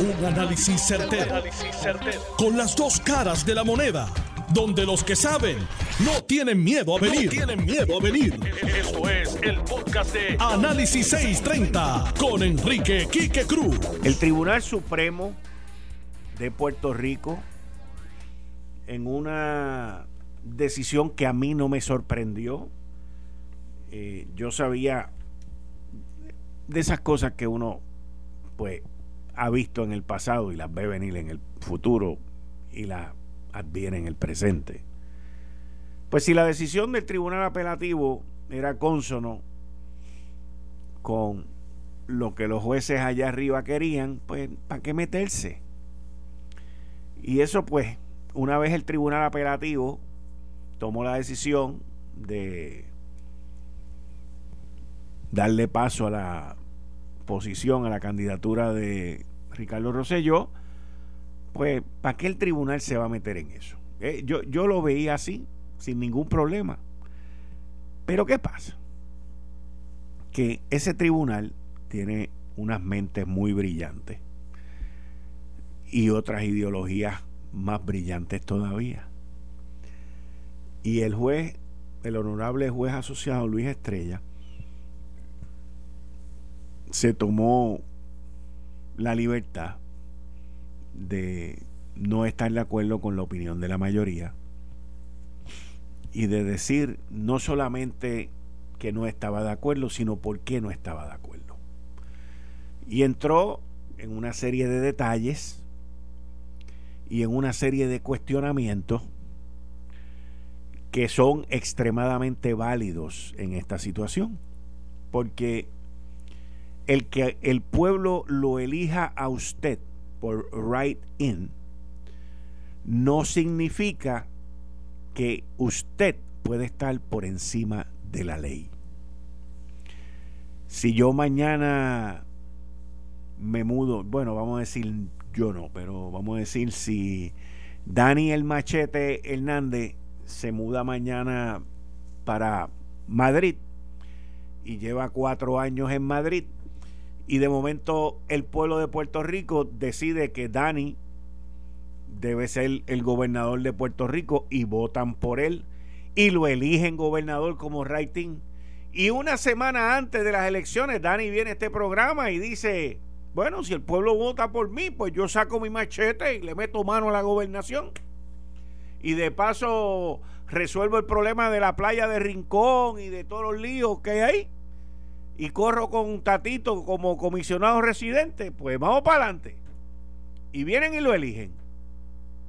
Un análisis certero, Con las dos caras de la moneda. Donde los que saben no tienen miedo a venir. tienen miedo a venir. Esto es el podcast de Análisis 630 con Enrique Quique Cruz. El Tribunal Supremo de Puerto Rico, en una decisión que a mí no me sorprendió, eh, yo sabía de esas cosas que uno, pues, ha visto en el pasado y las ve venir en el futuro y las adviene en el presente. Pues si la decisión del tribunal apelativo era consono con lo que los jueces allá arriba querían, pues ¿para qué meterse? Y eso pues, una vez el tribunal apelativo tomó la decisión de darle paso a la a la candidatura de Ricardo Rosselló, pues ¿para qué el tribunal se va a meter en eso? Eh, yo, yo lo veía así, sin ningún problema. Pero ¿qué pasa? Que ese tribunal tiene unas mentes muy brillantes y otras ideologías más brillantes todavía. Y el juez, el honorable juez asociado Luis Estrella, se tomó la libertad de no estar de acuerdo con la opinión de la mayoría y de decir no solamente que no estaba de acuerdo, sino por qué no estaba de acuerdo. Y entró en una serie de detalles y en una serie de cuestionamientos que son extremadamente válidos en esta situación. Porque el que el pueblo lo elija a usted por right in no significa que usted puede estar por encima de la ley. Si yo mañana me mudo, bueno, vamos a decir yo no, pero vamos a decir si Dani el Machete Hernández se muda mañana para Madrid y lleva cuatro años en Madrid, y de momento el pueblo de Puerto Rico decide que Dani debe ser el gobernador de Puerto Rico y votan por él y lo eligen gobernador como rating. Y una semana antes de las elecciones, Dani viene a este programa y dice, bueno, si el pueblo vota por mí, pues yo saco mi machete y le meto mano a la gobernación. Y de paso resuelvo el problema de la playa de Rincón y de todos los líos que hay y corro con Tatito como comisionado residente, pues vamos para adelante. Y vienen y lo eligen.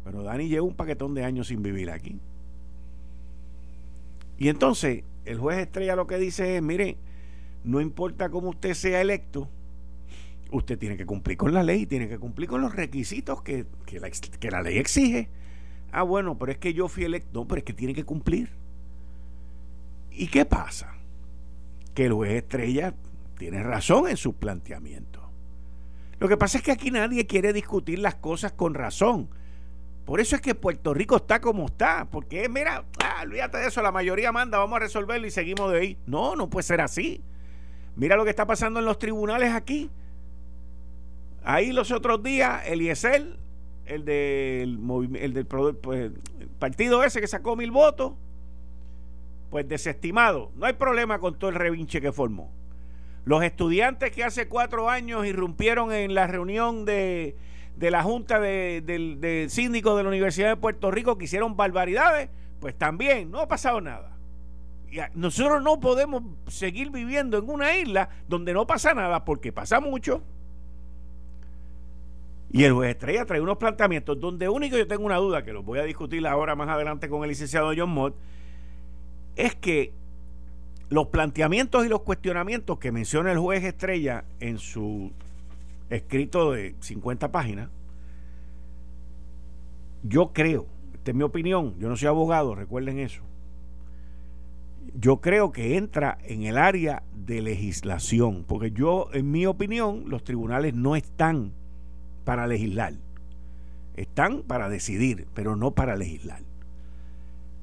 Pero Dani lleva un paquetón de años sin vivir aquí. Y entonces el juez estrella lo que dice es, mire, no importa cómo usted sea electo, usted tiene que cumplir con la ley, tiene que cumplir con los requisitos que, que, la, que la ley exige. Ah, bueno, pero es que yo fui electo. No, pero es que tiene que cumplir. ¿Y qué pasa? Que el Estrella tiene razón en su planteamiento. Lo que pasa es que aquí nadie quiere discutir las cosas con razón. Por eso es que Puerto Rico está como está. Porque, mira, ah, olvídate de eso, la mayoría manda, vamos a resolverlo y seguimos de ahí. No, no puede ser así. Mira lo que está pasando en los tribunales aquí. Ahí los otros días, el del, el del pues, el partido ese que sacó mil votos, pues desestimado. No hay problema con todo el revinche que formó. Los estudiantes que hace cuatro años irrumpieron en la reunión de, la Junta de, de, Síndicos de la Universidad de Puerto Rico que hicieron barbaridades, pues también no ha pasado nada. Y nosotros no podemos seguir viviendo en una isla donde no pasa nada porque pasa mucho. Y el juez Estrella trae unos planteamientos donde único yo tengo una duda, que los voy a discutir ahora más adelante con el licenciado John Mott, es que los planteamientos y los cuestionamientos que menciona el juez Estrella en su escrito de 50 páginas, yo creo, esta es mi opinión, yo no soy abogado, recuerden eso, yo creo que entra en el área de legislación, porque yo, en mi opinión, los tribunales no están para legislar, están para decidir, pero no para legislar.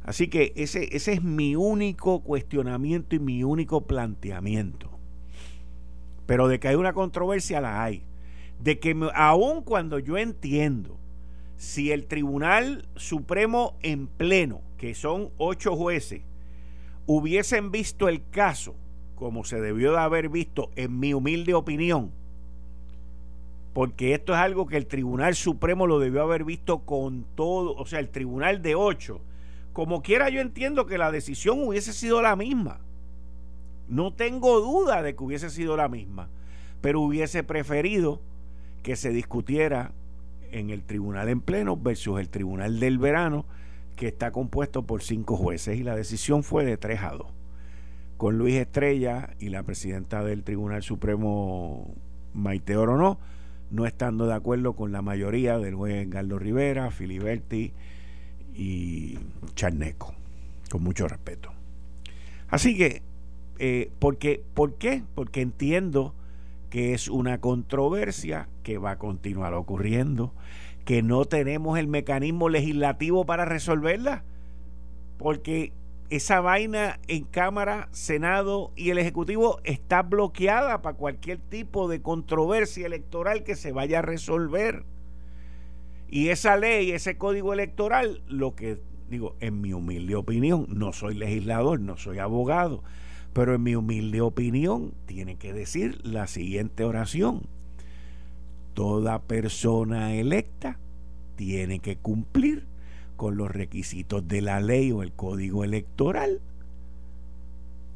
Así que ese, ese es mi único cuestionamiento y mi único planteamiento. Pero de que hay una controversia, la hay. de que aun cuando yo entiendo si el Tribunal Supremo en pleno, que son ocho jueces, hubiesen visto el caso como se debió de haber visto, en mi humilde opinión, porque esto es algo que el Tribunal Supremo lo debió haber visto con todo, o sea, el Tribunal de ocho, como quiera yo entiendo que la decisión hubiese sido la misma. No tengo duda de que hubiese sido la misma, pero hubiese preferido que se discutiera en el tribunal en pleno versus el tribunal del verano, que está compuesto por cinco jueces y la decisión fue de 3 a 2. Con Luis Estrella y la presidenta del Tribunal Supremo, Maite Orono, no estando de acuerdo con la mayoría del juez Galdo Rivera, Filiberti y Charneco, con mucho respeto. Así que, eh, porque, ¿por qué? Porque entiendo que es una controversia que va a continuar ocurriendo, que no tenemos el mecanismo legislativo para resolverla, porque esa vaina en Cámara, Senado y el Ejecutivo está bloqueada para cualquier tipo de controversia electoral que se vaya a resolver. Y esa ley, ese código electoral, lo que digo, en mi humilde opinión, no soy legislador, no soy abogado, pero en mi humilde opinión tiene que decir la siguiente oración. Toda persona electa tiene que cumplir con los requisitos de la ley o el código electoral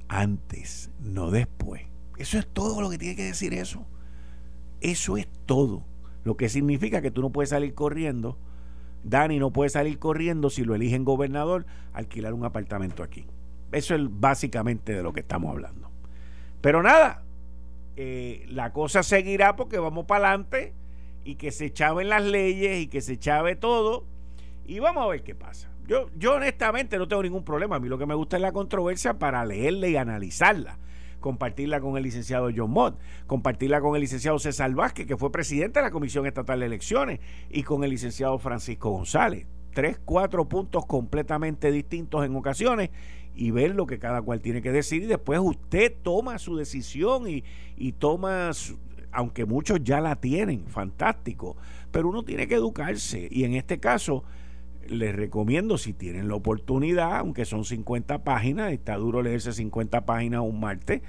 antes, no después. Eso es todo lo que tiene que decir eso. Eso es todo. Lo que significa que tú no puedes salir corriendo. Dani no puede salir corriendo si lo eligen gobernador, alquilar un apartamento aquí. Eso es básicamente de lo que estamos hablando. Pero nada, eh, la cosa seguirá porque vamos para adelante y que se chaven las leyes y que se chave todo y vamos a ver qué pasa. Yo, yo honestamente no tengo ningún problema. A mí lo que me gusta es la controversia para leerla y analizarla. Compartirla con el licenciado John Mott, compartirla con el licenciado César Vázquez, que fue presidente de la Comisión Estatal de Elecciones, y con el licenciado Francisco González. Tres, cuatro puntos completamente distintos en ocasiones y ver lo que cada cual tiene que decir y después usted toma su decisión y, y toma, aunque muchos ya la tienen, fantástico, pero uno tiene que educarse y en este caso les recomiendo si tienen la oportunidad, aunque son 50 páginas, está duro leerse 50 páginas un martes,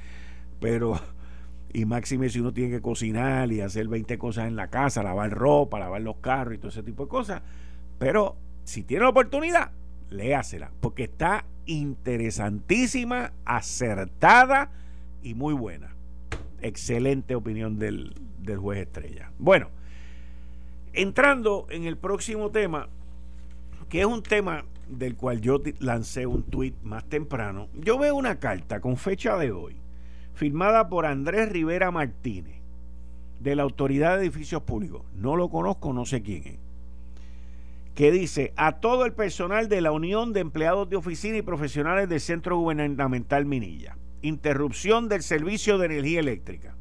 pero y máxime si uno tiene que cocinar y hacer 20 cosas en la casa, lavar ropa, lavar los carros y todo ese tipo de cosas, pero si tiene la oportunidad, léasela, porque está interesantísima, acertada y muy buena. Excelente opinión del, del juez Estrella. Bueno, entrando en el próximo tema, que es un tema del cual yo lancé un tuit más temprano, yo veo una carta con fecha de hoy, firmada por Andrés Rivera Martínez, de la Autoridad de Edificios Públicos. No lo conozco, no sé quién es que dice a todo el personal de la Unión de Empleados de Oficina y Profesionales del Centro Gubernamental Minilla. Interrupción del servicio de energía eléctrica.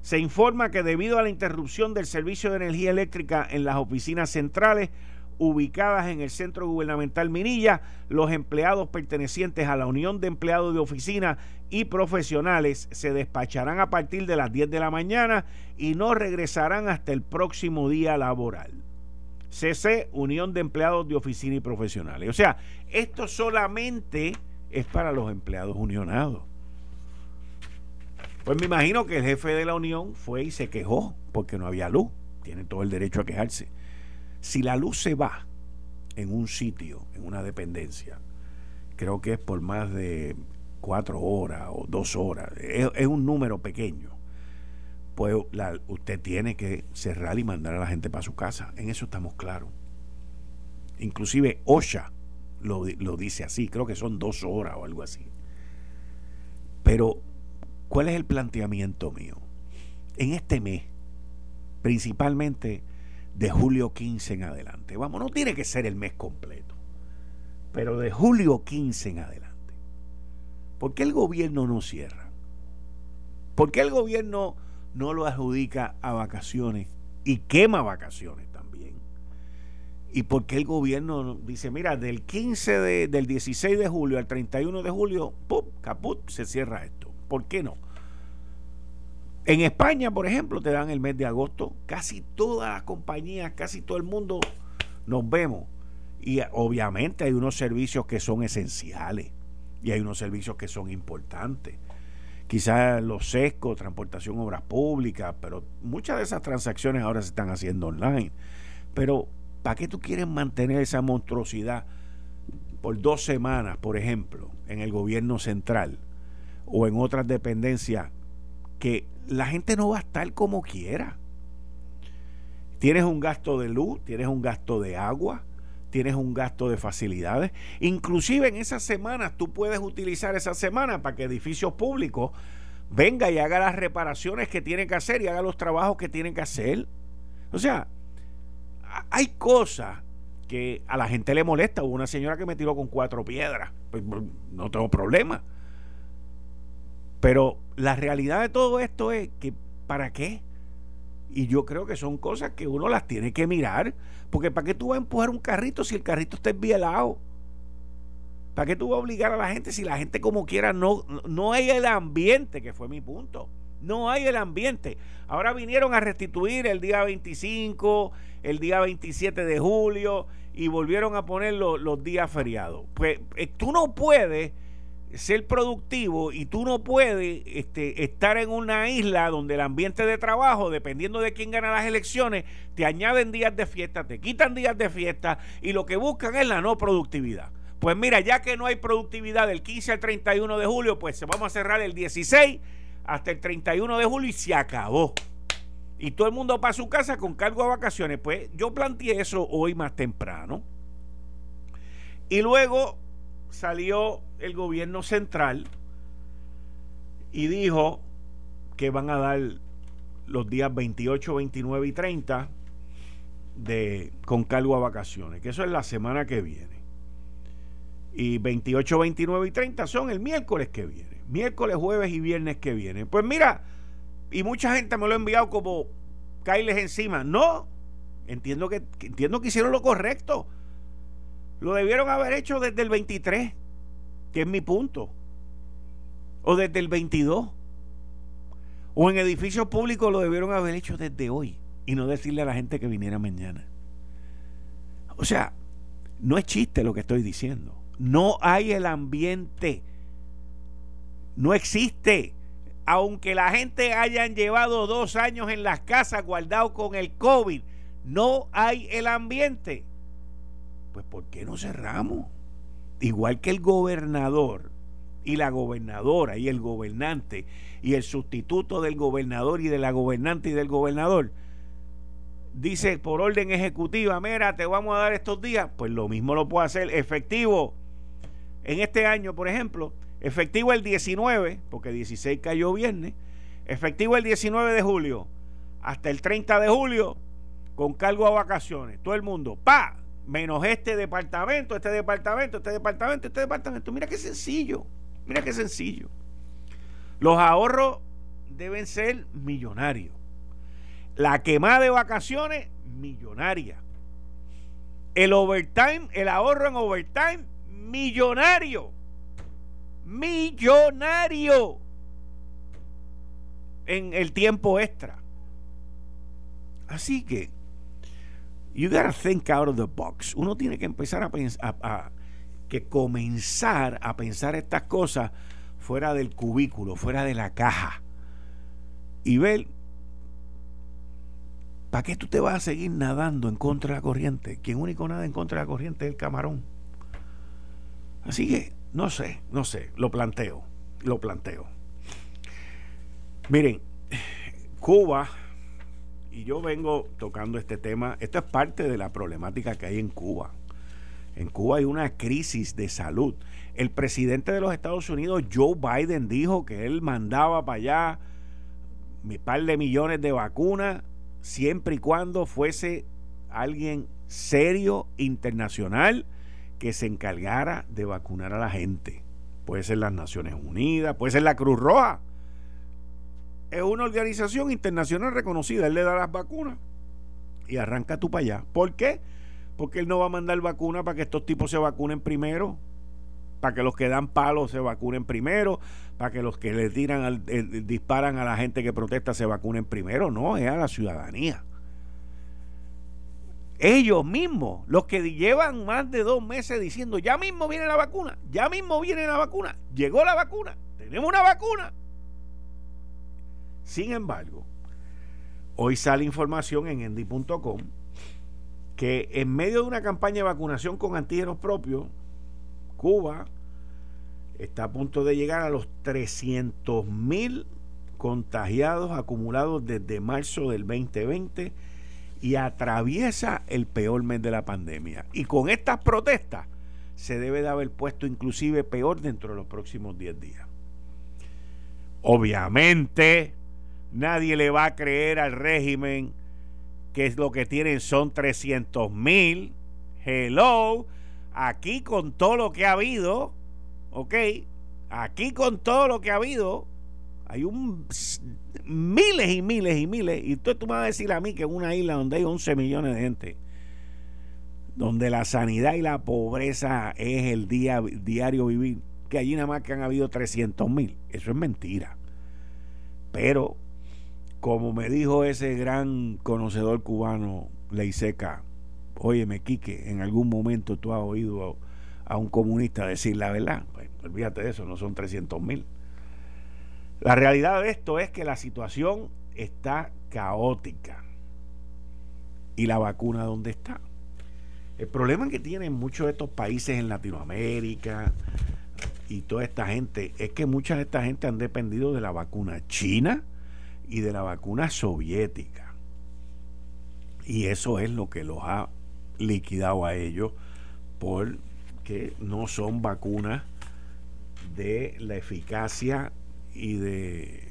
Se informa que debido a la interrupción del servicio de energía eléctrica en las oficinas centrales ubicadas en el Centro Gubernamental Minilla, los empleados pertenecientes a la Unión de Empleados de Oficina y Profesionales se despacharán a partir de las 10 de la mañana y no regresarán hasta el próximo día laboral. CC, Unión de Empleados de Oficina y Profesionales. O sea, esto solamente es para los empleados unionados. Pues me imagino que el jefe de la unión fue y se quejó porque no había luz. Tiene todo el derecho a quejarse. Si la luz se va en un sitio, en una dependencia, creo que es por más de cuatro horas o dos horas, es un número pequeño pues usted tiene que cerrar y mandar a la gente para su casa. En eso estamos claros. Inclusive OSHA lo, lo dice así, creo que son dos horas o algo así. Pero, ¿cuál es el planteamiento mío? En este mes, principalmente de julio 15 en adelante, vamos, no tiene que ser el mes completo, pero de julio 15 en adelante. ¿Por qué el gobierno no cierra? ¿Por qué el gobierno no lo adjudica a vacaciones y quema vacaciones también. ¿Y por qué el gobierno dice, mira, del 15 de, del 16 de julio al 31 de julio, ¡pum! caput, se cierra esto? ¿Por qué no? En España, por ejemplo, te dan el mes de agosto. Casi todas las compañías, casi todo el mundo nos vemos. Y obviamente hay unos servicios que son esenciales y hay unos servicios que son importantes. Quizás los sescos, transportación, obras públicas, pero muchas de esas transacciones ahora se están haciendo online. Pero, ¿para qué tú quieres mantener esa monstruosidad por dos semanas, por ejemplo, en el gobierno central o en otras dependencias que la gente no va a estar como quiera. Tienes un gasto de luz, tienes un gasto de agua, tienes un gasto de facilidades. Inclusive en esas semanas tú puedes utilizar esa semana para que edificios públicos venga y haga las reparaciones que tiene que hacer y haga los trabajos que tiene que hacer. O sea, hay cosas que a la gente le molesta. Hubo una señora que me tiró con cuatro piedras. Pues, no tengo problema. Pero la realidad de todo esto es que, ¿para qué? Y yo creo que son cosas que uno las tiene que mirar. Porque ¿para qué tú vas a empujar un carrito si el carrito está envielado? ¿Para qué tú vas a obligar a la gente si la gente como quiera no, no hay el ambiente, que fue mi punto? No hay el ambiente. Ahora vinieron a restituir el día 25, el día 27 de julio y volvieron a poner los días feriados. Pues eh, tú no puedes ser productivo y tú no puedes este, estar en una isla donde el ambiente de trabajo, dependiendo de quién gana las elecciones, te añaden días de fiesta, te quitan días de fiesta y lo que buscan es la no productividad. Pues mira, ya que no hay productividad del 15 al 31 de julio, pues vamos a cerrar el 16 hasta el 31 de julio y se acabó. Y todo el mundo para su casa con cargo a vacaciones. Pues yo planteé eso hoy más temprano. Y luego salió el gobierno central y dijo que van a dar los días 28, 29 y 30 de, con cargo a vacaciones, que eso es la semana que viene. Y 28, 29 y 30 son el miércoles que viene. Miércoles, jueves y viernes que viene. Pues mira, y mucha gente me lo ha enviado como caerles encima. No, entiendo que, entiendo que hicieron lo correcto. Lo debieron haber hecho desde el 23 que es mi punto. O desde el 22. O en edificios públicos lo debieron haber hecho desde hoy y no decirle a la gente que viniera mañana. O sea, no es chiste lo que estoy diciendo. No hay el ambiente. No existe. Aunque la gente hayan llevado dos años en las casas guardado con el COVID, no hay el ambiente. Pues ¿por qué no cerramos? igual que el gobernador y la gobernadora y el gobernante y el sustituto del gobernador y de la gobernante y del gobernador, dice por orden ejecutiva, mira, te vamos a dar estos días, pues lo mismo lo puede hacer efectivo en este año, por ejemplo, efectivo el 19, porque 16 cayó viernes, efectivo el 19 de julio, hasta el 30 de julio, con cargo a vacaciones, todo el mundo, pa, menos este departamento, este departamento, este departamento, este departamento. Mira qué sencillo, mira qué sencillo. Los ahorros deben ser millonarios. La quemada de vacaciones, millonaria. El overtime, el ahorro en overtime, millonario. Millonario. En el tiempo extra. Así que You gotta think out of the box. Uno tiene que empezar a pensar, a, que comenzar a pensar estas cosas fuera del cubículo, fuera de la caja. Y ver, ¿para qué tú te vas a seguir nadando en contra de la corriente? Quien único nada en contra de la corriente es el camarón. Así que, no sé, no sé, lo planteo, lo planteo. Miren, Cuba y yo vengo tocando este tema. Esto es parte de la problemática que hay en Cuba. En Cuba hay una crisis de salud. El presidente de los Estados Unidos, Joe Biden, dijo que él mandaba para allá un par de millones de vacunas siempre y cuando fuese alguien serio, internacional, que se encargara de vacunar a la gente. Puede ser las Naciones Unidas, puede ser la Cruz Roja es una organización internacional reconocida. Él le da las vacunas y arranca tú para allá. ¿Por qué? Porque él no va a mandar vacunas para que estos tipos se vacunen primero. para que los que dan palos se vacunen primero, para que los que le tiran, disparan a la gente que protesta se vacunen primero. No, es a la ciudadanía. Ellos mismos, los que llevan más de dos meses diciendo, ya mismo viene la vacuna, ya mismo viene la vacuna, llegó la vacuna, tenemos una vacuna. Sin embargo, hoy sale información en endy.com que en medio de una campaña de vacunación con antígenos propios, Cuba está a punto de llegar a los 300 mil contagiados acumulados desde marzo del 2020 y atraviesa el peor mes de la pandemia. Y con estas protestas se debe de haber puesto inclusive peor dentro de los próximos 10 días. Obviamente, nadie le va a creer al régimen que es lo que tienen son 300 mil. Hello, aquí con todo lo que ha habido, ok, aquí con todo lo que ha habido, hay un miles y miles y miles. Y tú, tú me vas a decir a mí que en una isla donde hay 11 millones de gente, donde la sanidad y la pobreza es el día, diario vivir, que allí nada más que han habido 300 mil. Eso es mentira. Pero, como me dijo ese gran conocedor cubano, Leiseca, óyeme, Quique, en algún momento tú has oído a, un comunista decir la verdad. Pues, olvídate de eso, no son 300 mil. La realidad de esto es que la situación está caótica. ¿Y la vacuna dónde está? El problema que tienen muchos de estos países en Latinoamérica y toda esta gente es que mucha de esta gente han dependido de la vacuna china y de la vacuna soviética. Y eso es lo que los ha liquidado a ellos porque no son vacunas de la eficacia y de,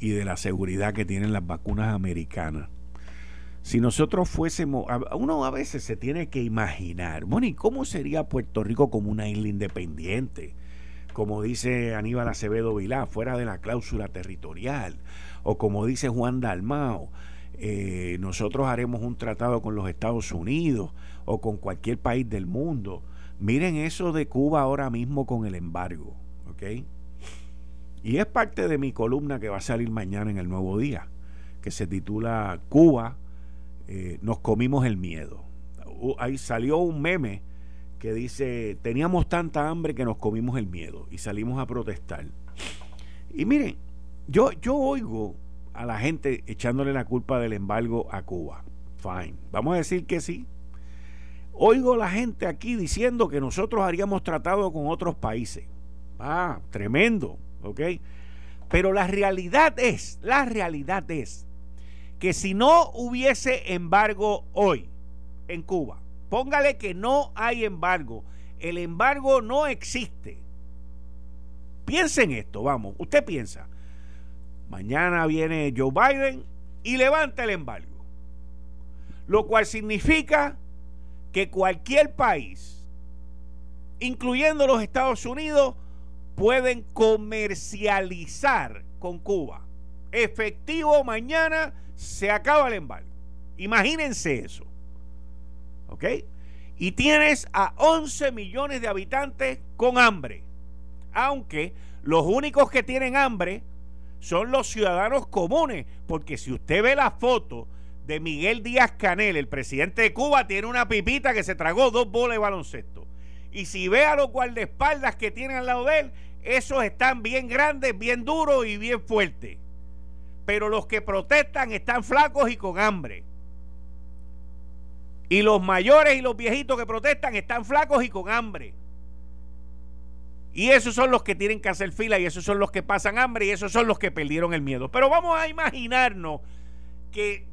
y de la seguridad que tienen las vacunas americanas. Si nosotros fuésemos, uno a veces se tiene que imaginar, ¿y cómo sería Puerto Rico como una isla independiente? Como dice Aníbal Acevedo Vilá, fuera de la cláusula territorial. O como dice Juan Dalmao, eh, nosotros haremos un tratado con los Estados Unidos o con cualquier país del mundo. Miren eso de Cuba ahora mismo con el embargo, ¿ok? Y es parte de mi columna que va a salir mañana en el Nuevo Día, que se titula Cuba, eh, nos comimos el miedo. ahí salió un meme que dice, teníamos tanta hambre que nos comimos el miedo y salimos a protestar. Y miren, yo, yo oigo a la gente echándole la culpa del embargo a Cuba. Fine. Vamos a decir que sí. Oigo a la gente aquí diciendo que nosotros haríamos tratado con otros países. Ah, tremendo. ¿ok? Pero la realidad es, la realidad es que si no hubiese embargo hoy en Cuba, póngale que no hay embargo, el embargo no existe. Piensen esto, vamos, usted piensa, mañana viene Joe Biden y levanta el embargo, lo cual significa que cualquier país, incluyendo los Estados Unidos, pueden comercializar con Cuba. Efectivo mañana se acaba el embargo. Imagínense eso. ¿Ok? Y tienes a 11 millones de habitantes con hambre. Aunque los únicos que tienen hambre son los ciudadanos comunes. Porque si usted ve la foto de Miguel Díaz Canel, el presidente de Cuba, tiene una pipita que se tragó dos bolas de baloncesto. Y si ve a los guardaespaldas que tienen al lado de él, esos están bien grandes, bien duros y bien fuertes. Pero los que protestan están flacos y con hambre. Y los mayores y los viejitos que protestan están flacos y con hambre. Y esos son los que tienen que hacer fila y esos son los que pasan hambre y esos son los que perdieron el miedo. Pero vamos a imaginarnos que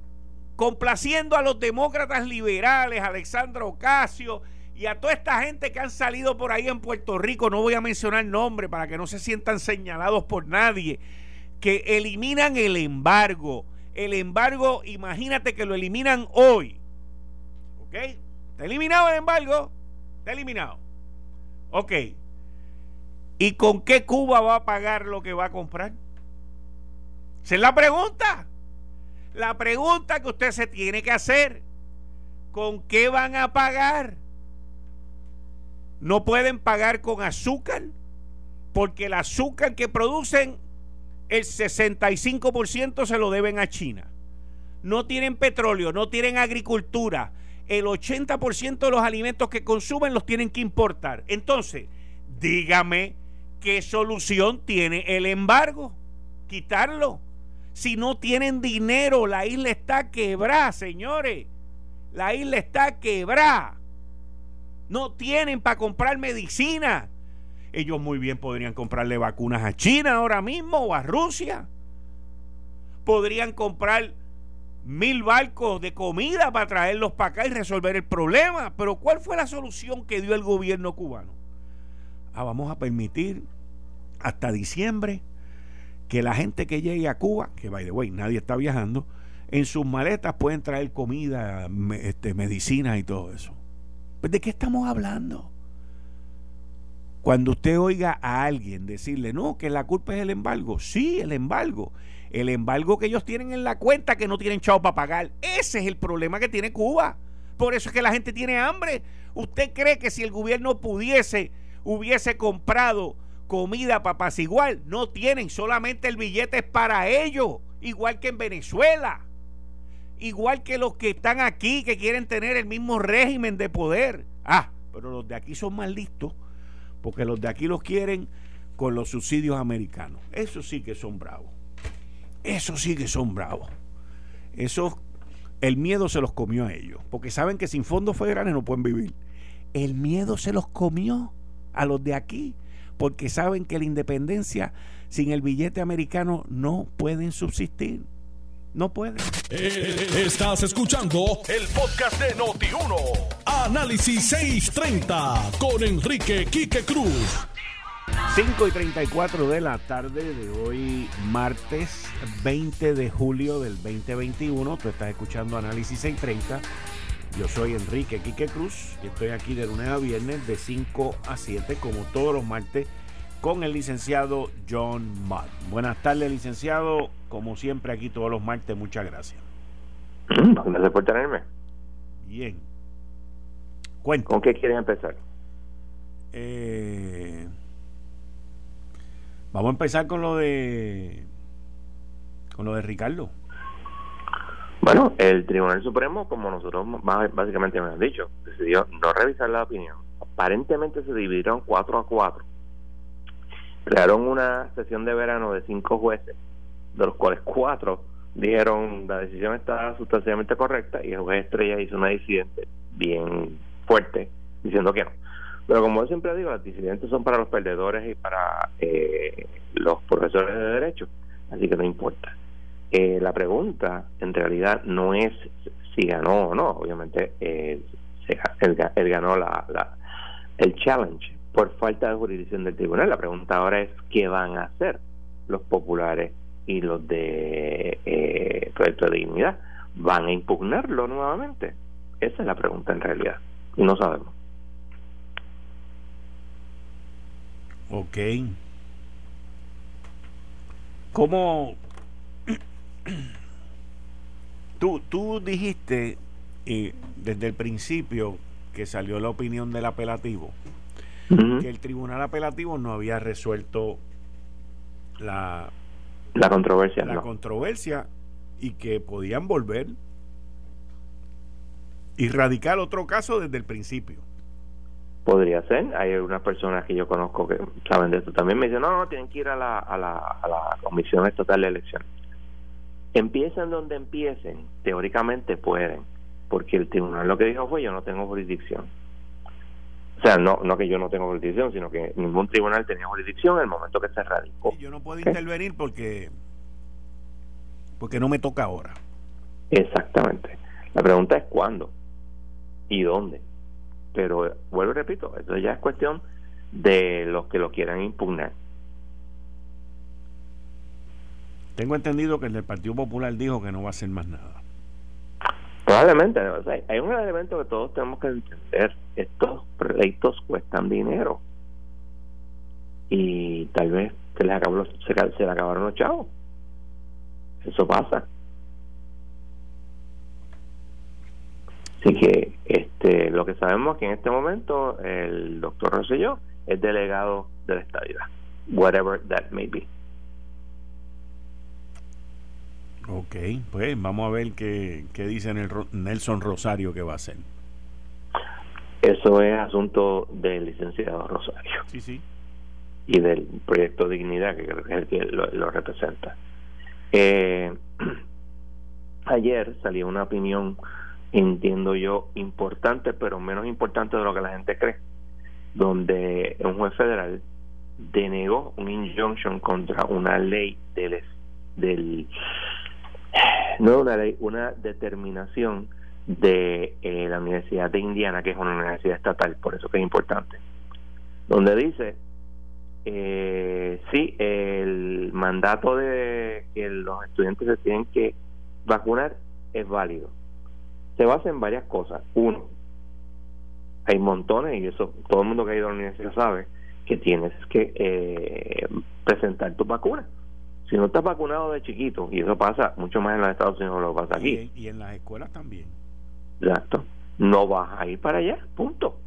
complaciendo a los demócratas liberales, Alexandra Ocasio, y a toda esta gente que han salido por ahí en Puerto Rico, no voy a mencionar nombre para que no se sientan señalados por nadie, que eliminan el embargo. El embargo, imagínate que lo eliminan hoy. ¿Ok? ¿Está eliminado el embargo? Está eliminado. Ok. ¿Y con qué Cuba va a pagar lo que va a comprar? Esa es la pregunta. La pregunta que usted se tiene que hacer. ¿Con qué van a pagar? no pueden pagar con azúcar porque el azúcar que producen el 65% se lo deben a China. No tienen petróleo, no tienen agricultura. El 80% de los alimentos que consumen los tienen que importar. Entonces, dígame qué solución tiene el embargo. Quitarlo. Si no tienen dinero, la isla está quebrada, señores. La isla está quebrada. No tienen para comprar medicina. Ellos muy bien podrían comprarle vacunas a China ahora mismo o a Rusia. Podrían comprar mil barcos de comida para traerlos para acá y resolver el problema. Pero ¿cuál fue la solución que dio el gobierno cubano? Ah, vamos a permitir hasta diciembre que la gente que llegue a Cuba, que by the way, nadie está viajando, en sus maletas pueden traer comida, este, medicinas y todo eso. Pues, ¿De qué estamos hablando? Cuando usted oiga a alguien decirle, no, que la culpa es el embargo, sí, el embargo. El embargo que ellos tienen en la cuenta que no tienen chavo para pagar. Ese es el problema que tiene Cuba. Por eso es que la gente tiene hambre. ¿Usted cree que si el gobierno pudiese, hubiese comprado comida para apaciguar? No tienen, solamente el billete es para ellos, igual que en Venezuela igual que los que están aquí, que quieren tener el mismo régimen de poder. Ah, pero los de aquí son más listos, porque los de aquí los quieren con los subsidios americanos. Eso sí que son bravos. Eso sí que son bravos. Eso, el miedo se los comió a ellos, porque saben que sin fondos federales no pueden vivir. El miedo se los comió a los de aquí, porque saben que la independencia sin el billete americano no pueden subsistir. No puede. Eh, estás escuchando el podcast de Noti1. Análisis 630 con Enrique Quique Cruz. 5 y 34 de la tarde de hoy, martes 20 de julio del 2021. Tú estás escuchando Análisis 630. Yo soy Enrique Quique Cruz y estoy aquí de lunes a viernes de 5 a 7, como todos los martes con el licenciado John Mudd. Buenas tardes, licenciado. Como siempre, aquí todos los martes, muchas gracias. Mm, gracias por tenerme. Bien. ¿Con qué quieren empezar? Eh, vamos a empezar con lo de con lo de Ricardo. Bueno, el Tribunal Supremo, como nosotros básicamente me han dicho, decidió no revisar la opinión. Aparentemente se dividieron 4 a 4 crearon una sesión de verano de cinco jueces, de los cuales cuatro dijeron la decisión está sustancialmente correcta y el juez Estrella hizo una disidente bien fuerte diciendo que no. Pero como siempre digo, las disidentes son para los perdedores y para eh, los profesores de derecho, así que no importa. Eh, la pregunta en realidad no es si ganó o no, obviamente eh, él, ganó la, la, el challenge, por falta de jurisdicción del tribunal. La pregunta ahora es qué van a hacer los populares y los de eh, proyecto de dignidad. ¿Van a impugnarlo nuevamente? Esa es la pregunta en realidad. Y no sabemos. Ok. ¿Cómo tú, tú dijiste y desde el principio que salió la opinión del apelativo que el tribunal apelativo no había resuelto la, la controversia. La controversia y que podían volver y radicar otro caso desde el principio. Podría ser. Hay algunas personas que yo conozco que saben de esto también. Me dicen, no, no, tienen que ir a la, a la, a la Comisión Estatal de Elecciones. Empiecen donde empiecen, teóricamente pueden, porque el tribunal lo que dijo fue, yo no tengo jurisdicción. O sea, no, no que yo no tengo jurisdicción, sino que ningún tribunal tenía jurisdicción en el momento que se radicó. Yo no puedo intervenir porque porque no me toca ahora. Exactamente. La pregunta es cuándo y dónde. Pero vuelvo y repito, eso ya es cuestión de los que lo quieran impugnar. Tengo entendido que el del Partido Popular dijo que no va a hacer más nada. Probablemente, hay un elemento que todos tenemos que entender. Estos proyectos cuestan dinero. Y tal vez se les acabó, se, se le acabaron los chavos. Eso pasa. Así que este, lo que sabemos es que en este momento el doctor Rosselló es delegado de la estadidad, whatever that may be. Ok, pues vamos a ver qué, qué dice Nelson Rosario que va a hacer. Eso es asunto del licenciado Rosario. Sí, sí. Y del proyecto Dignidad, que creo que es el que lo, representa. Eh, ayer salió una opinión, entiendo yo, importante, pero menos importante de lo que la gente cree, donde un juez federal denegó un injunction contra una ley del, del no una ley, una determinación de eh, la Universidad de Indiana, que es una universidad estatal, por eso que es importante, donde dice, eh, sí, el mandato de que los estudiantes se tienen que vacunar es válido. Se basa en varias cosas. Uno, hay montones, y eso todo el mundo que ha ido a la universidad sabe, que tienes que eh, presentar tu vacuna si no estás vacunado de chiquito, y eso pasa mucho más en los Estados Unidos lo pasa aquí. Y, en las escuelas también. Exacto. No vas a ir para allá, punto.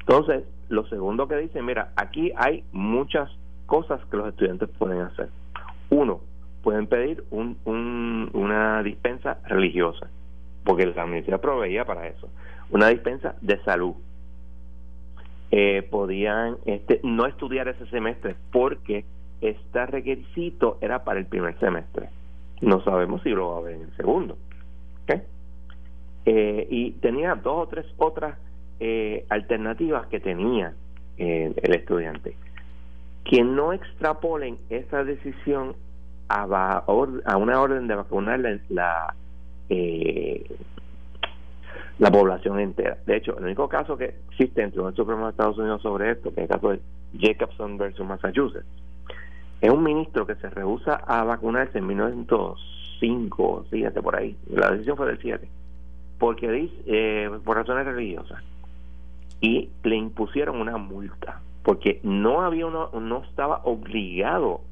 Entonces, lo segundo que dice, mira, aquí hay muchas cosas que los estudiantes pueden hacer. Uno, pueden pedir un, una dispensa religiosa, porque la universidad proveía para eso. Una dispensa de salud. Eh, podían este, no estudiar ese semestre porque este requisito era para el primer semestre. No sabemos si lo va a haber en el segundo. Eh, y tenía dos o tres otras eh, alternativas que tenía eh, el estudiante. Que no extrapolen esa decisión a, a una orden de vacunar la, la, la población entera. De hecho, el único caso que existe entre el Supremo de Estados Unidos sobre esto, que es el caso de Jacobson versus Massachusetts, es un ministro que se rehúsa a vacunarse en 1905, fíjate por ahí, la decisión fue del 7, porque dice, eh, por razones religiosas, y le impusieron una multa, porque no había uno, no estaba obligado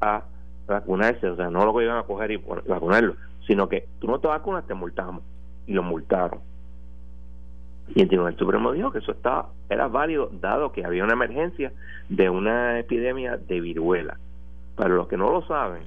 a vacunarse, o sea, no lo iban a coger y vacunarlo, sino que tú no te vacunas, te multamos, y lo multaron. Y el Tribunal Supremo dijo que eso estaba, era válido, dado que había una emergencia de una epidemia de viruela. Para los que no lo saben,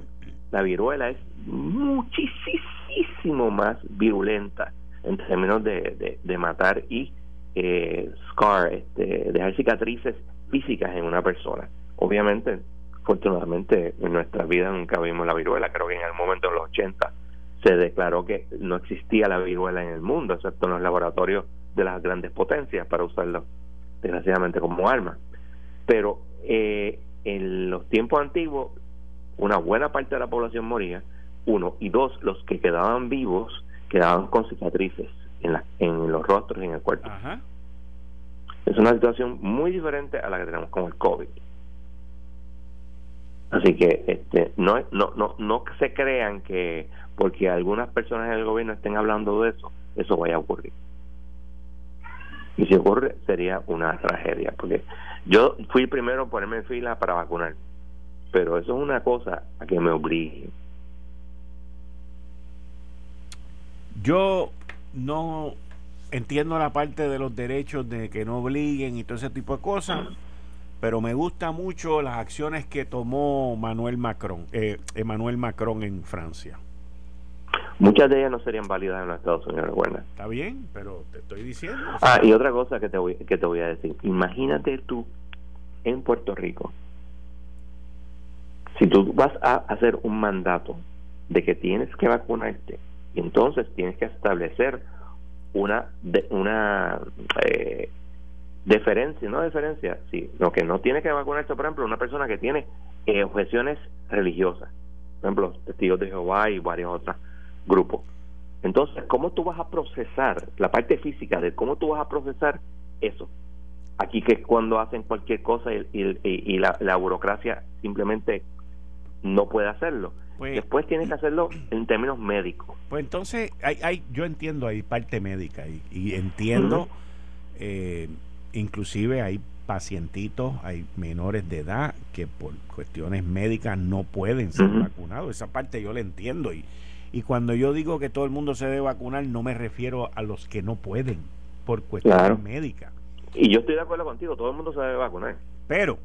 la viruela es muchísimo más virulenta en términos de, de, matar y eh, scar, este, dejar cicatrices físicas en una persona. Obviamente, afortunadamente, en nuestra vida nunca vimos la viruela. Creo que en el momento de los 80 se declaró que no existía la viruela en el mundo, excepto en los laboratorios de las grandes potencias para usarlo desgraciadamente como arma. Pero eh, en los tiempos antiguos una buena parte de la población moría, uno, y dos, los que quedaban vivos quedaban con cicatrices en, la, en los rostros y en el cuerpo. Es una situación muy diferente a la que tenemos con el COVID. Así que este, no, no, no, no se crean que porque algunas personas en el gobierno estén hablando de eso, eso vaya a ocurrir. Y si ocurre, sería una tragedia, porque yo fui primero a ponerme en fila para vacunar, pero eso es una cosa a que me obligue. Yo no entiendo la parte de los derechos de que no obliguen y todo ese tipo de cosas, pero me gusta mucho las acciones que tomó Manuel Macron, eh, Emmanuel Macron en Francia. Muchas de ellas no serían válidas en los Estados Unidos, recuerda. Está bien, pero te estoy diciendo. Ah, y otra cosa que te, voy, que te voy a decir. Imagínate tú en Puerto Rico, si tú vas a hacer un mandato de que tienes que vacunarte, y entonces tienes que establecer una de, una eh, deferencia, no deferencia, sí, lo que no tiene que vacunarse, por ejemplo, una persona que tiene eh, objeciones religiosas, por ejemplo, testigos de Jehová y varias otras grupo. Entonces, ¿cómo tú vas a procesar la parte física de cómo tú vas a procesar eso? Aquí que es cuando hacen cualquier cosa y, y, la, burocracia simplemente no puede hacerlo. Pues, Después tienes que hacerlo en términos médicos. Pues entonces, hay, hay, yo entiendo hay parte médica y, y entiendo, eh, inclusive hay pacientitos, hay menores de edad que por cuestiones médicas no pueden ser vacunados. Esa parte yo la entiendo y, Y cuando yo digo que todo el mundo se debe vacunar, no me refiero a los que no pueden por cuestiones médicas. Y yo estoy de acuerdo contigo, todo el mundo se debe vacunar. Pero,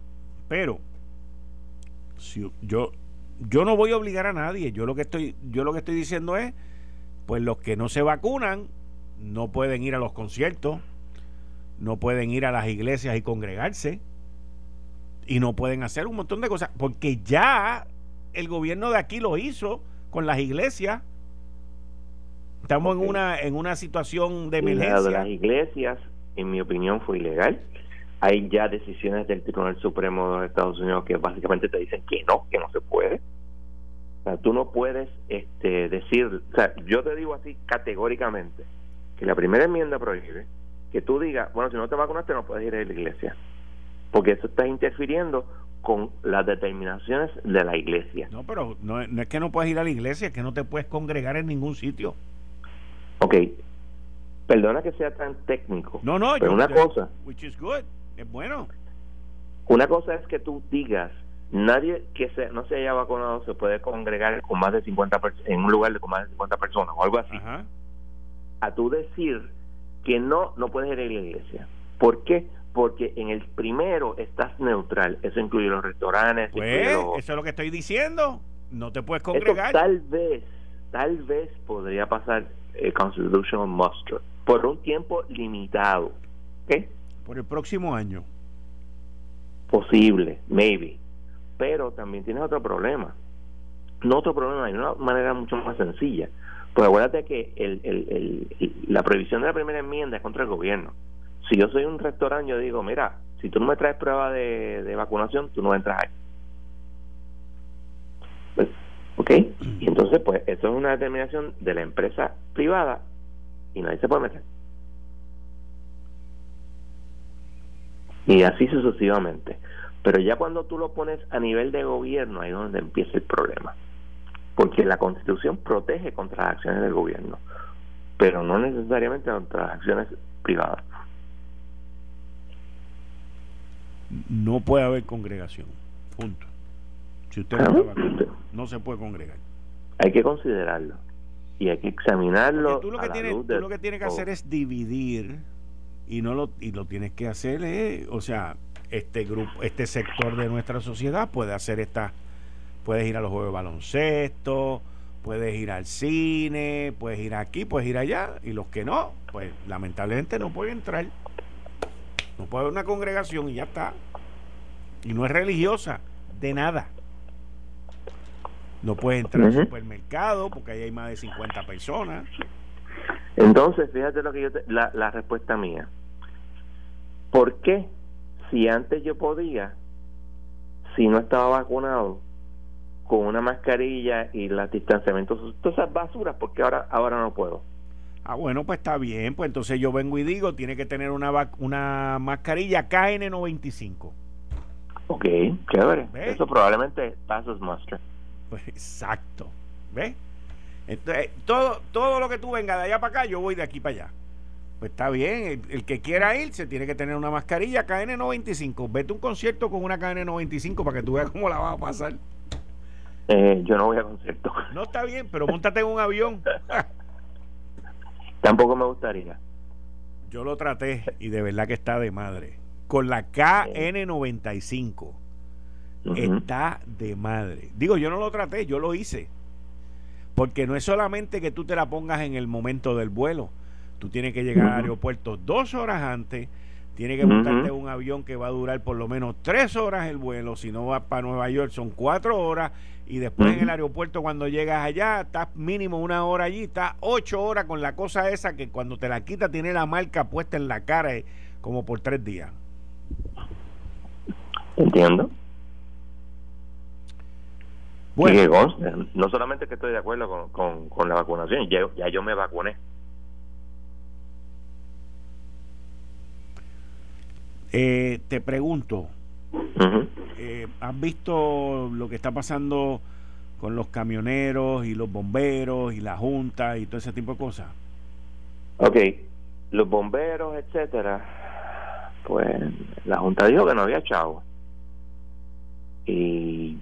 pero, si yo, yo no voy a obligar a nadie. Yo lo que estoy, yo lo que estoy diciendo es, pues los que no se vacunan no pueden ir a los conciertos, no pueden ir a las iglesias y congregarse y no pueden hacer un montón de cosas porque ya el gobierno de aquí lo hizo con las iglesias. Estamos en una en una situación de emergencia. de las iglesias, en mi opinión, fue ilegal. Hay ya decisiones del Tribunal Supremo de los Estados Unidos que básicamente te dicen que no, que no se puede. O sea, tú no puedes este, decir, o sea, yo te digo así categóricamente que la primera enmienda prohíbe que tú digas, bueno, si no te vacunaste no puedes ir a la iglesia, porque eso está interfiriendo con las determinaciones de la iglesia. No, pero no, es que no puedes ir a la iglesia, es que no te puedes congregar en ningún sitio. Ok, perdona que sea tan técnico. No, no, pero una cosa. Which is good, es bueno. Una cosa es que tú digas, nadie que se, no se haya vacunado se puede congregar con más de 50 en un lugar de con más de 50 personas o algo así. A tú decir que no, no puedes ir a la iglesia. ¿Por qué? porque en el primero estás neutral. Eso incluye los restaurantes. Pues, eso es lo que estoy diciendo. No te puedes congregar. tal vez, tal vez podría pasar el Constitutional Muster por un tiempo limitado. ¿Qué? Por el próximo año. Posible, maybe. Pero también tienes otro problema. No otro problema, hay una manera mucho más sencilla. Pues acuérdate que el, el, el, la prohibición de la primera enmienda es contra el gobierno si yo soy un restaurante, yo digo, mira, si tú no me traes prueba de, vacunación, tú no entras ahí. Pues, ¿Ok? Y entonces, pues, eso es una determinación de la empresa privada y nadie se puede meter. Y así sucesivamente. Pero ya cuando tú lo pones a nivel de gobierno, ahí es donde empieza el problema. Porque la constitución protege contra las acciones del gobierno, pero no necesariamente contra las acciones privadas. No puede haber congregación. Punto. Si usted no, no se puede congregar. Hay que considerarlo y hay que examinarlo. tú lo que, tienes, tú lo que tienes que hacer es dividir y no lo y lo tienes que hacer es, o sea, este grupo, este sector de nuestra sociedad puede hacer esta, puedes ir a los juegos de baloncesto, puedes ir al cine, puedes ir aquí, puedes ir allá y los que no, pues lamentablemente no pueden entrar. No puede haber una congregación y ya está. Y no es religiosa, de nada. No puede entrar al supermercado porque ahí hay más de 50 personas. Entonces, fíjate lo que yo la, la respuesta mía. ¿Por qué si antes yo podía, si no estaba vacunado, con una mascarilla y los distanciamientos, todas esas basuras, porque ahora ahora no puedo? Ah, bueno, pues está bien. Pues entonces yo vengo y digo, tiene que tener una, una mascarilla KN95. Ok, chévere. Eso probablemente pasos muster. Pues exacto. ¿Ves? Entonces, todo, todo lo que tú vengas de allá para acá, yo voy de aquí para allá. Pues está bien, el, que quiera ir se tiene que tener una mascarilla KN95. Vete a un concierto con una KN95 para que tú veas cómo la vas a pasar. Eh, yo no voy a concierto. No está bien, pero montate en un avión. Tampoco me gustaría. Yo lo traté y de verdad que está de madre. Con la KN95 está de madre. Digo, yo no lo traté, yo lo hice. Porque no es solamente que tú te la pongas en el momento del vuelo. Tú tienes que llegar al aeropuerto dos horas antes. Tienes que montarte un avión que va a durar por lo menos tres horas el vuelo. Si no vas para Nueva York son cuatro horas y después en el aeropuerto cuando llegas allá estás mínimo una hora allí, estás ocho horas con la cosa esa que cuando te la quita tiene la marca puesta en la cara eh, como por tres días. Entiendo. Bueno, no solamente que estoy de acuerdo con, con, la vacunación, ya, ya yo me vacuné. Eh, te pregunto, eh, ¿Has visto lo que está pasando con los camioneros y los bomberos y la junta y todo ese tipo de cosas? Ok, los bomberos, etcétera, pues la junta dijo que no había chavo. Y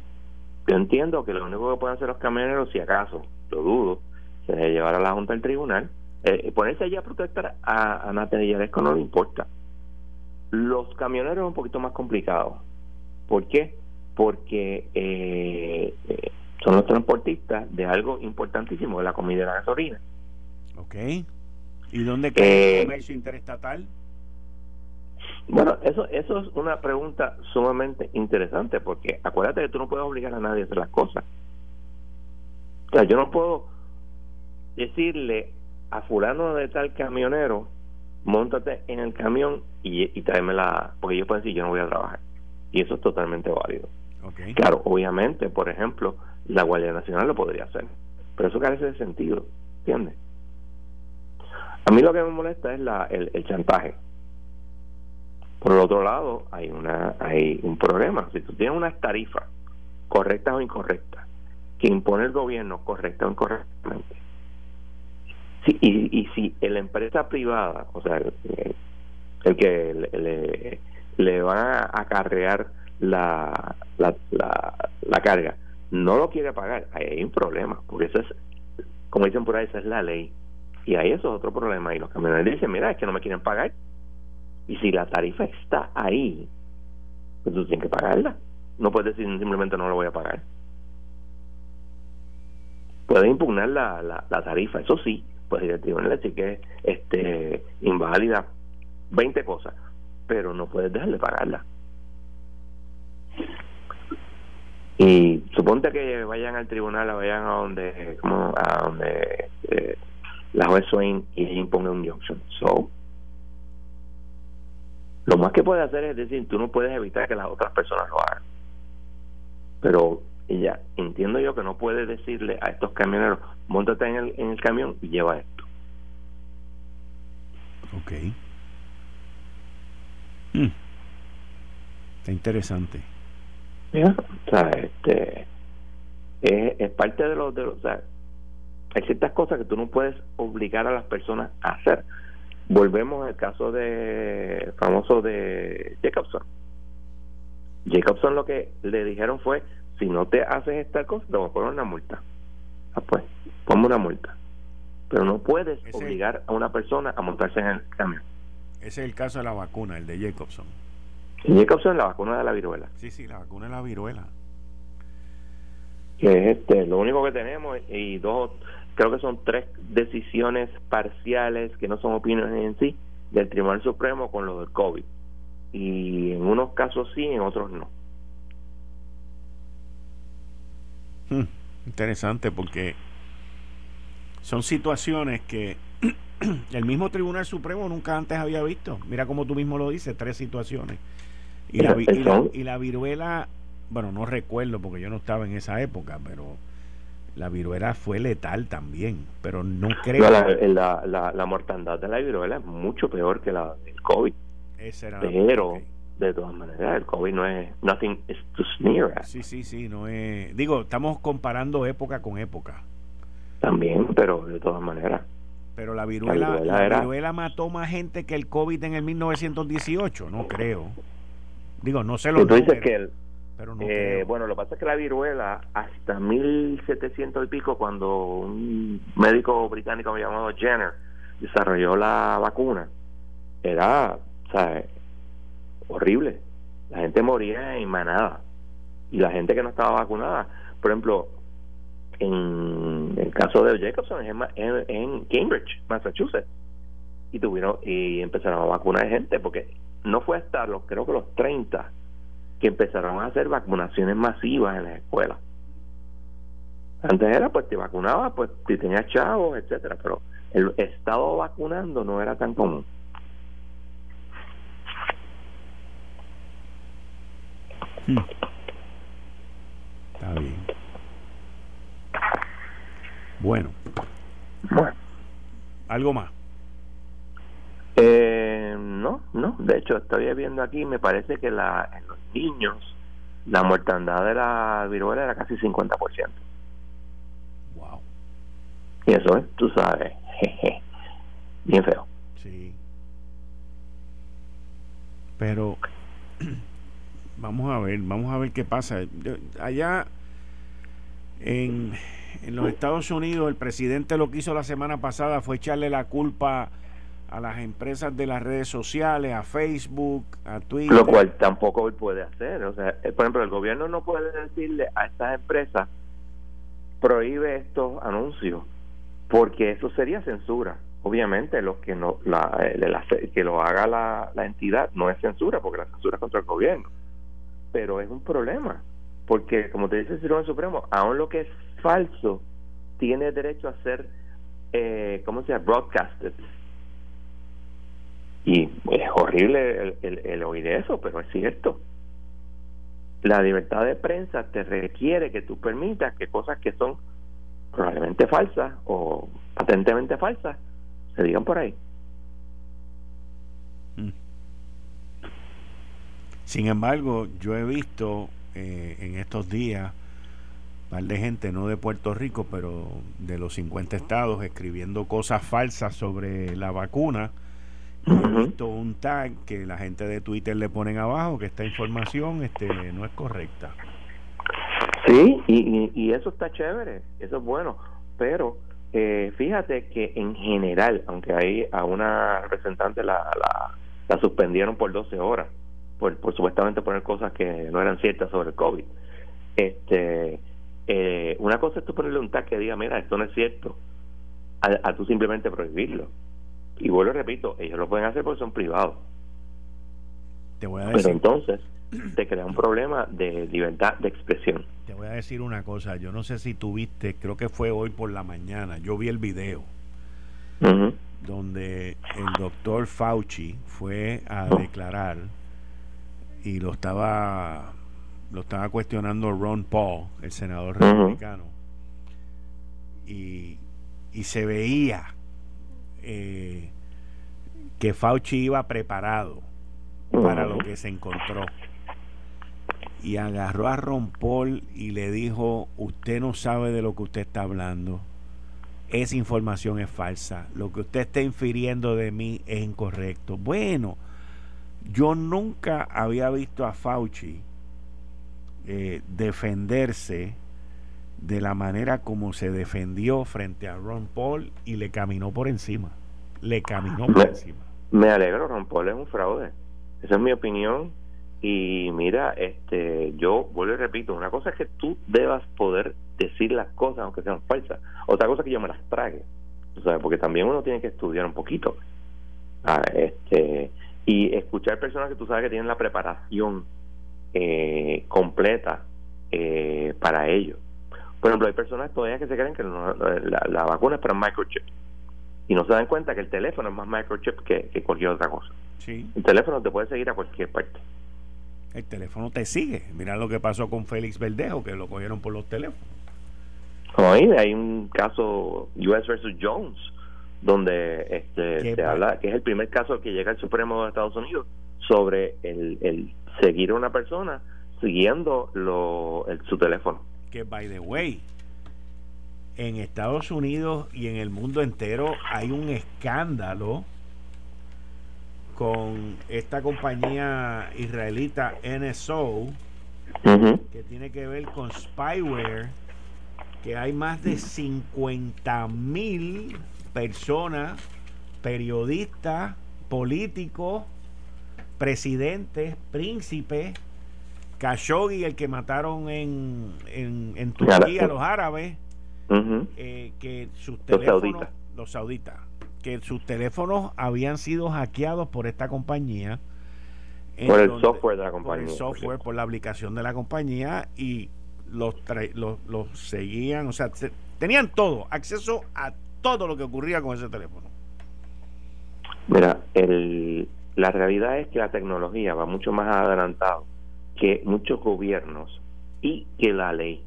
yo entiendo que lo único que pueden hacer los camioneros, si acaso, lo dudo, debe llevar a la Junta del Tribunal. Eh, ponerse allí a protestar a, a Natalia no le importa. Los camioneros es un poquito más complicado. ¿Por qué? Porque eh, eh, son los transportistas de algo importantísimo, de la comida y la gasolina. Ok. ¿Y dónde queda el eh, comercio interestatal? Bueno, eso, eso es una pregunta sumamente interesante porque acuérdate que tú no puedes obligar a nadie a hacer las cosas. O sea, yo no puedo decirle a fulano de tal camionero, montate en el camión y, y la... porque ellos pueden decir yo no voy a trabajar. Y eso es totalmente válido. Claro, obviamente, por ejemplo, la Guardia Nacional lo podría hacer, pero eso carece de sentido, ¿entiendes? A mí lo que me molesta es la, el, el chantaje. Por el otro lado, hay una hay un problema. Si tú tienes unas tarifas correctas o incorrectas que impone el gobierno correcta o incorrectamente, sí, y, y si la empresa privada, o sea, el, que le, le, va a acarrear la, la, la, carga, no lo quiere pagar, ahí hay un problema, porque eso es, como dicen por ahí, esa es la ley. Y ahí eso es otro problema. Y los camioneros dicen, mira, es que no me quieren pagar. Y si la tarifa está ahí, pues tú tienes que pagarla. No puedes decir simplemente no lo voy a pagar. Puedes impugnar la, la, tarifa, eso sí, puedes ir al tribunal decir que este inválida 20 cosas, pero no puedes dejar de pagarla. Y suponte que vayan al tribunal, vayan a donde, como a donde eh, la juez Swain y ella impone un injunction. So, lo más que puede hacer es decir, tú no puedes evitar que las otras personas lo hagan. Pero ella, entiendo yo que no puede decirle a estos camioneros, montate en el, en el camión y lleva esto. Ok. Hmm. Está interesante. o sea, este, es, es parte de los, de los o sea, hay ciertas cosas que tú no puedes obligar a las personas a hacer volvemos al caso de famoso de Jacobson Jacobson lo que le dijeron fue si no te haces esta cosa te voy a poner una multa. Ah pues ponme una multa. Pero no puedes obligar a una persona a montarse en el camión. Ese es el caso de la vacuna el de Jacobson. Jacobson la vacuna de la viruela. Sí sí la vacuna de la viruela. Que es este lo único que tenemos y dos creo que son tres decisiones parciales que no son opiniones en sí del Tribunal Supremo con lo del COVID. Y en unos casos sí, en otros no. Hmm, interesante porque son situaciones que el mismo Tribunal Supremo nunca antes había visto. Mira como tú mismo lo dices, tres situaciones. Y la, y la viruela, bueno, no recuerdo porque yo no estaba en esa época, pero la viruela fue letal también, pero no creo. la, la, la, mortandad de la viruela es mucho peor que la del COVID. pero, de todas maneras, el COVID no es. Nothing is to sneer at. Sí, sí, sí, no es. Digo, estamos comparando época con época. También, pero de todas maneras. Pero la viruela, la viruela, mató más gente que el COVID en el 1918, no creo. Digo, no sé lo dices que el, eh, bueno, lo que pasa es que la viruela, hasta 1700 y pico, cuando un médico británico llamado Jenner desarrolló la vacuna, era, ¿sabes? Horrible. La gente moría en manada. Y la gente que no estaba vacunada, por ejemplo, en el caso de Jacobson, en, en Cambridge, Massachusetts, y tuvieron y empezaron a vacunar gente, porque no fue hasta los, creo que los 30 que empezaron a hacer vacunaciones masivas en las escuelas. Antes era pues te vacunaba pues si tenías chavos, etcétera, pero el estado vacunando no era tan común. Hmm. Está bien. Bueno. Bueno. ¿Algo más? Eh, no, no. De hecho, estoy viendo aquí, me parece que la, en los niños la mortandad de la viruela era casi 50%. Wow. Y eso es, tú sabes, bien feo. Sí. Pero vamos a ver, vamos a ver qué pasa. Allá en, en los Estados Unidos el presidente lo que hizo la semana pasada fue echarle la culpa a las empresas de las redes sociales, a Facebook, a Twitter. Lo cual tampoco él puede hacer. O sea, eh, por ejemplo, el gobierno no puede decirle a estas empresas, prohíbe estos anuncios, porque eso sería censura. Obviamente, lo que no la, eh, que lo haga la, la entidad no es censura, porque la censura es contra el gobierno. Pero es un problema, porque como te dice el Tribunal Supremo, aún lo que es falso tiene derecho a ser, eh, ¿cómo se llama? Broadcasted y es horrible el, oír eso, pero es cierto. La libertad de prensa te requiere que tú permitas que cosas que son probablemente falsas o patentemente falsas se digan por ahí. Sin embargo, yo he visto eh, en estos días un par de gente, no de Puerto Rico, pero de los 50 estados, escribiendo cosas falsas sobre la vacuna. He visto un tag que la gente de Twitter le ponen abajo que esta información este no es correcta. Sí, y, y, eso está chévere, eso es bueno, pero eh, fíjate que en general, aunque ahí a una representante la, la, suspendieron por 12 horas, por, por supuestamente poner cosas que no eran ciertas sobre el COVID, este, eh, una cosa es tú ponerle un tag que diga, mira, esto no es cierto, a, a tú simplemente prohibirlo y vuelvo y repito, ellos lo pueden hacer porque son privados. Te voy a decir. Pero entonces te crea un problema de libertad de expresión. Te voy a decir una cosa, yo no sé si tuviste, creo que fue hoy por la mañana, yo vi el video donde el doctor Fauci fue a declarar y lo estaba lo estaba cuestionando Ron Paul, el senador republicano, y, y se veía eh, que Fauci iba preparado para lo que se encontró. Y agarró a Ron Paul y le dijo, usted no sabe de lo que usted está hablando. Esa información es falsa. Lo que usted está infiriendo de mí es incorrecto. Bueno, yo nunca había visto a Fauci eh, defenderse de la manera como se defendió frente a Ron Paul y le caminó por encima. Le caminó por encima. Me alegro, Ron Paul es un fraude. Esa es mi opinión. Y mira, este, yo vuelvo y repito, una cosa es que tú debas poder decir las cosas aunque sean falsas. Otra cosa es que yo me las trague. Sea, porque también uno tiene que estudiar un poquito. Ah, este, y escuchar personas que tú sabes que tienen la preparación eh, completa eh, para ello. Por ejemplo, hay personas todavía que se creen que la, vacuna es para microchip y no se dan cuenta que el teléfono es más microchip que, que cualquier otra cosa. Sí. El teléfono te puede seguir a cualquier parte. El teléfono te sigue. Mira lo que pasó con Félix Verdejo, que lo cogieron por los teléfonos. Oye, hay un caso US versus Jones, donde este, se habla que es el primer caso que llega al Supremo de Estados Unidos sobre el, el seguir a una persona siguiendo lo, su teléfono. Que, by the way, en Estados Unidos y en el mundo entero hay un escándalo con esta compañía israelita NSO que tiene que ver con spyware que hay más de 50 mil personas periodistas políticos presidentes príncipes Khashoggi, el que mataron en, en, Turquía, los árabes, eh, que sus teléfonos, los sauditas. que sus teléfonos habían sido hackeados por esta compañía. Por el software de la compañía. Por el software, por la aplicación de la compañía y los, los, los seguían, o sea, tenían todo, acceso a todo lo que ocurría con ese teléfono. Mira, el, la realidad es que la tecnología va mucho más adelantado que muchos gobiernos y que la ley.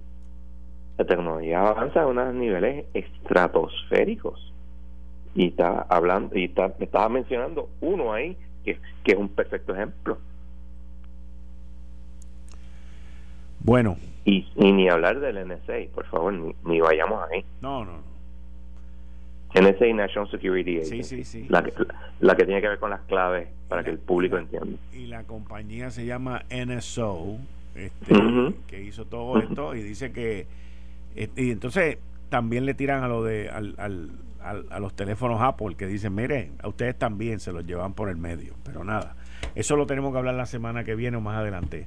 La tecnología avanza a unos niveles estratosféricos. Y está hablando, y está, estaba mencionando uno ahí que, que es un perfecto ejemplo. Bueno. Y, ni hablar del NSA, por favor, ni, vayamos ahí. No, no, no. NSA National Security Agency. La, la, que tiene que ver con las claves para que el público entienda. Y la compañía se llama NSO, este, que hizo todo esto y dice que. Este, y entonces, también le tiran a lo de al, al, a los teléfonos Apple que dicen, mire, a ustedes también se los llevan por el medio. Pero nada, eso lo tenemos que hablar la semana que viene o más adelante.